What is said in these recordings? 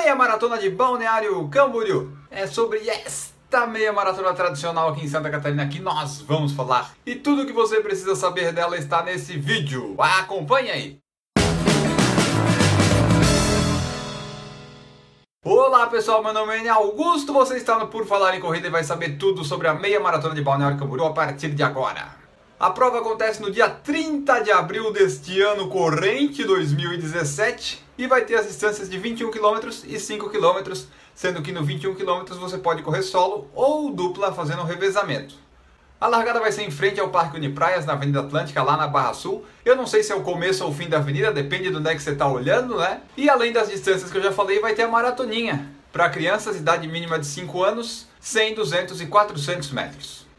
meia maratona de Balneário Camboriú. É sobre esta meia maratona tradicional aqui em Santa Catarina que nós vamos falar. E tudo o que você precisa saber dela está nesse vídeo. Acompanhe aí. Olá pessoal, meu nome é Augusto, você está no Por Falar em Corrida e vai saber tudo sobre a meia maratona de Balneário Camboriú a partir de agora. A prova acontece no dia 30 de abril deste ano corrente 2017 e vai ter as distâncias de 21 km e 5 km, sendo que no 21 km você pode correr solo ou dupla fazendo um revezamento. A largada vai ser em frente ao Parque Unipraias, na Avenida Atlântica, lá na Barra Sul. Eu não sei se é o começo ou o fim da avenida, depende de onde é que você está olhando, né? E além das distâncias que eu já falei, vai ter a maratoninha. Para crianças, idade mínima de 5 anos, 100, 200 e 400 metros.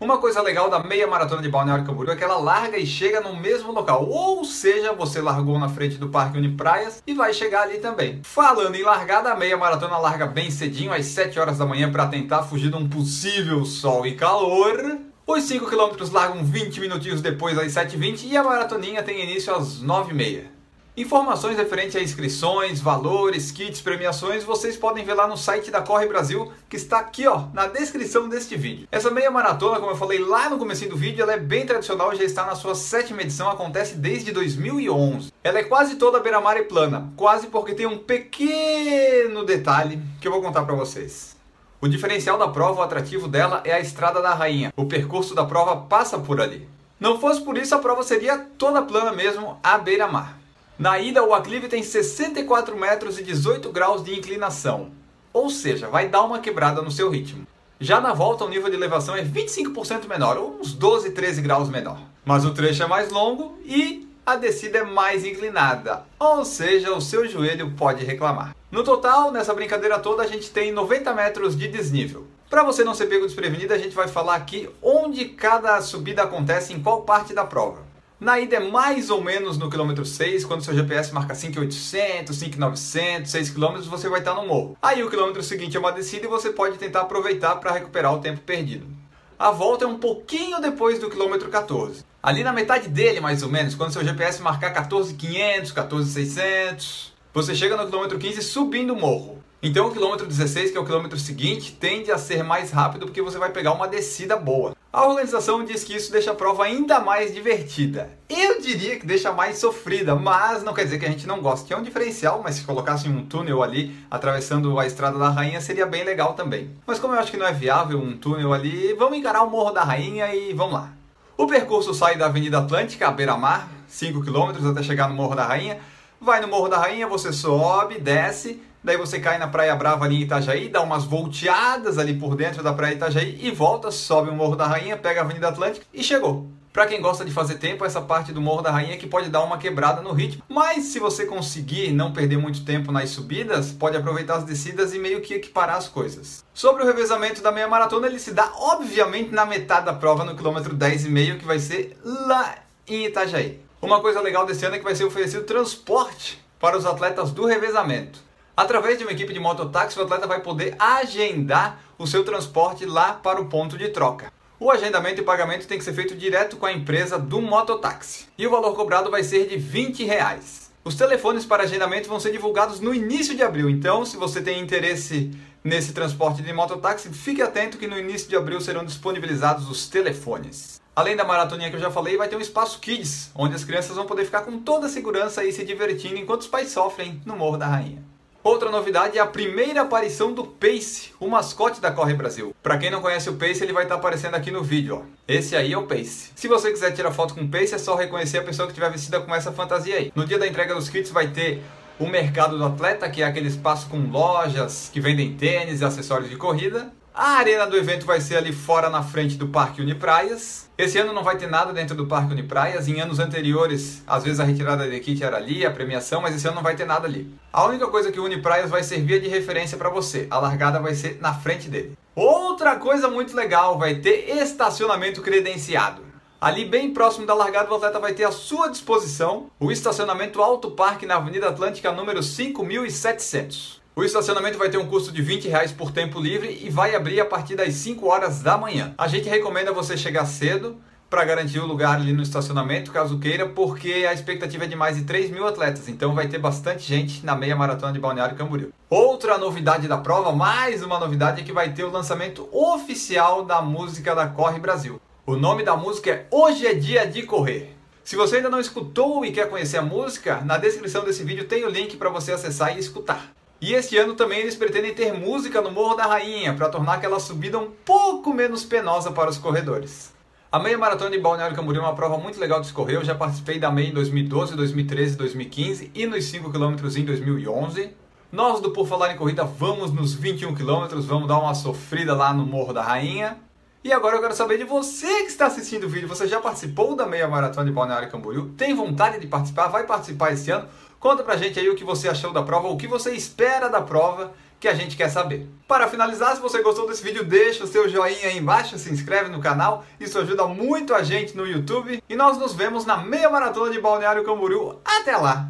Uma coisa legal da meia maratona de Balneário Camboriú é que ela larga e chega no mesmo local. Ou seja, você largou na frente do Parque Unipraias e vai chegar ali também. Falando em largada, a meia maratona larga bem cedinho, às 7 horas da manhã, para tentar fugir de um possível sol e calor. Os 5 km largam 20 minutinhos depois, às 7h20, e a maratoninha tem início às 9h30. Informações referentes a inscrições, valores, kits, premiações, vocês podem ver lá no site da Corre Brasil, que está aqui ó, na descrição deste vídeo. Essa meia maratona, como eu falei lá no começo do vídeo, ela é bem tradicional, já está na sua sétima edição, acontece desde 2011. Ela é quase toda beira-mar e plana, quase porque tem um pequeno detalhe que eu vou contar para vocês. O diferencial da prova, o atrativo dela, é a Estrada da Rainha. O percurso da prova passa por ali. Não fosse por isso, a prova seria toda plana mesmo, à beira-mar. Na ida, o aclive tem 64 metros e 18 graus de inclinação, ou seja, vai dar uma quebrada no seu ritmo. Já na volta, o nível de elevação é 25% menor, ou uns 12, 13 graus menor. Mas o trecho é mais longo e a descida é mais inclinada, ou seja, o seu joelho pode reclamar. No total, nessa brincadeira toda, a gente tem 90 metros de desnível. Para você não ser pego desprevenido, a gente vai falar aqui onde cada subida acontece em qual parte da prova. Na ida é mais ou menos no quilômetro 6, quando seu GPS marca 5,800, 5,900, 6 km, você vai estar no morro. Aí o quilômetro seguinte é uma descida e você pode tentar aproveitar para recuperar o tempo perdido. A volta é um pouquinho depois do quilômetro 14. Ali na metade dele, mais ou menos, quando seu GPS marcar 14,500, 14,600, você chega no quilômetro 15 subindo o morro. Então o quilômetro 16, que é o quilômetro seguinte, tende a ser mais rápido porque você vai pegar uma descida boa. A organização diz que isso deixa a prova ainda mais divertida. Eu diria que deixa mais sofrida, mas não quer dizer que a gente não goste. É um diferencial, mas se colocasse um túnel ali atravessando a Estrada da Rainha seria bem legal também. Mas como eu acho que não é viável um túnel ali, vamos encarar o Morro da Rainha e vamos lá. O percurso sai da Avenida Atlântica, beira-mar, 5 km até chegar no Morro da Rainha. Vai no Morro da Rainha, você sobe, desce, daí você cai na Praia Brava ali em Itajaí, dá umas volteadas ali por dentro da Praia Itajaí e volta, sobe o Morro da Rainha, pega a Avenida Atlântica e chegou. Para quem gosta de fazer tempo, essa parte do Morro da Rainha que pode dar uma quebrada no ritmo. Mas se você conseguir não perder muito tempo nas subidas, pode aproveitar as descidas e meio que equiparar as coisas. Sobre o revezamento da meia maratona, ele se dá obviamente na metade da prova, no quilômetro 10,5, que vai ser lá em Itajaí. Uma coisa legal desse ano é que vai ser oferecido transporte para os atletas do revezamento. Através de uma equipe de mototáxi, o atleta vai poder agendar o seu transporte lá para o ponto de troca. O agendamento e pagamento tem que ser feito direto com a empresa do mototáxi. E o valor cobrado vai ser de 20 reais. Os telefones para agendamento vão ser divulgados no início de abril, então se você tem interesse nesse transporte de mototáxi, fique atento que no início de abril serão disponibilizados os telefones. Além da maratoninha que eu já falei, vai ter um espaço Kids, onde as crianças vão poder ficar com toda a segurança e se divertindo enquanto os pais sofrem no Morro da Rainha. Outra novidade é a primeira aparição do Pace, o mascote da Corre Brasil. Para quem não conhece o Pace, ele vai estar tá aparecendo aqui no vídeo. Ó. Esse aí é o Pace. Se você quiser tirar foto com o Pace, é só reconhecer a pessoa que estiver vestida com essa fantasia aí. No dia da entrega dos kits vai ter o mercado do atleta, que é aquele espaço com lojas que vendem tênis e acessórios de corrida. A arena do evento vai ser ali fora na frente do Parque Unipraias. Esse ano não vai ter nada dentro do Parque Unipraias. Em anos anteriores, às vezes a retirada de kit era ali, a premiação, mas esse ano não vai ter nada ali. A única coisa que o Unipraias vai servir é de referência para você. A largada vai ser na frente dele. Outra coisa muito legal, vai ter estacionamento credenciado. Ali bem próximo da largada, o atleta vai ter à sua disposição o estacionamento Alto Parque na Avenida Atlântica número 5700. O estacionamento vai ter um custo de 20 reais por tempo livre e vai abrir a partir das 5 horas da manhã. A gente recomenda você chegar cedo para garantir o lugar ali no estacionamento, caso queira, porque a expectativa é de mais de 3 mil atletas, então vai ter bastante gente na meia maratona de Balneário Camboriú. Outra novidade da prova, mais uma novidade, é que vai ter o lançamento oficial da música da Corre Brasil. O nome da música é Hoje é Dia de Correr. Se você ainda não escutou e quer conhecer a música, na descrição desse vídeo tem o link para você acessar e escutar. E este ano também eles pretendem ter música no Morro da Rainha para tornar aquela subida um pouco menos penosa para os corredores. A meia maratona de Balneário Camboriú é uma prova muito legal de escorrer. Eu já participei da meia em 2012, 2013, 2015 e nos 5 km em 2011. Nós do Por Falar em Corrida vamos nos 21 km, vamos dar uma sofrida lá no Morro da Rainha. E agora eu quero saber de você que está assistindo o vídeo. Você já participou da meia maratona de Balneário Camboriú? Tem vontade de participar? Vai participar esse ano? Conta pra gente aí o que você achou da prova, o que você espera da prova que a gente quer saber. Para finalizar, se você gostou desse vídeo, deixa o seu joinha aí embaixo, se inscreve no canal, isso ajuda muito a gente no YouTube. E nós nos vemos na meia maratona de Balneário Camboriú. Até lá!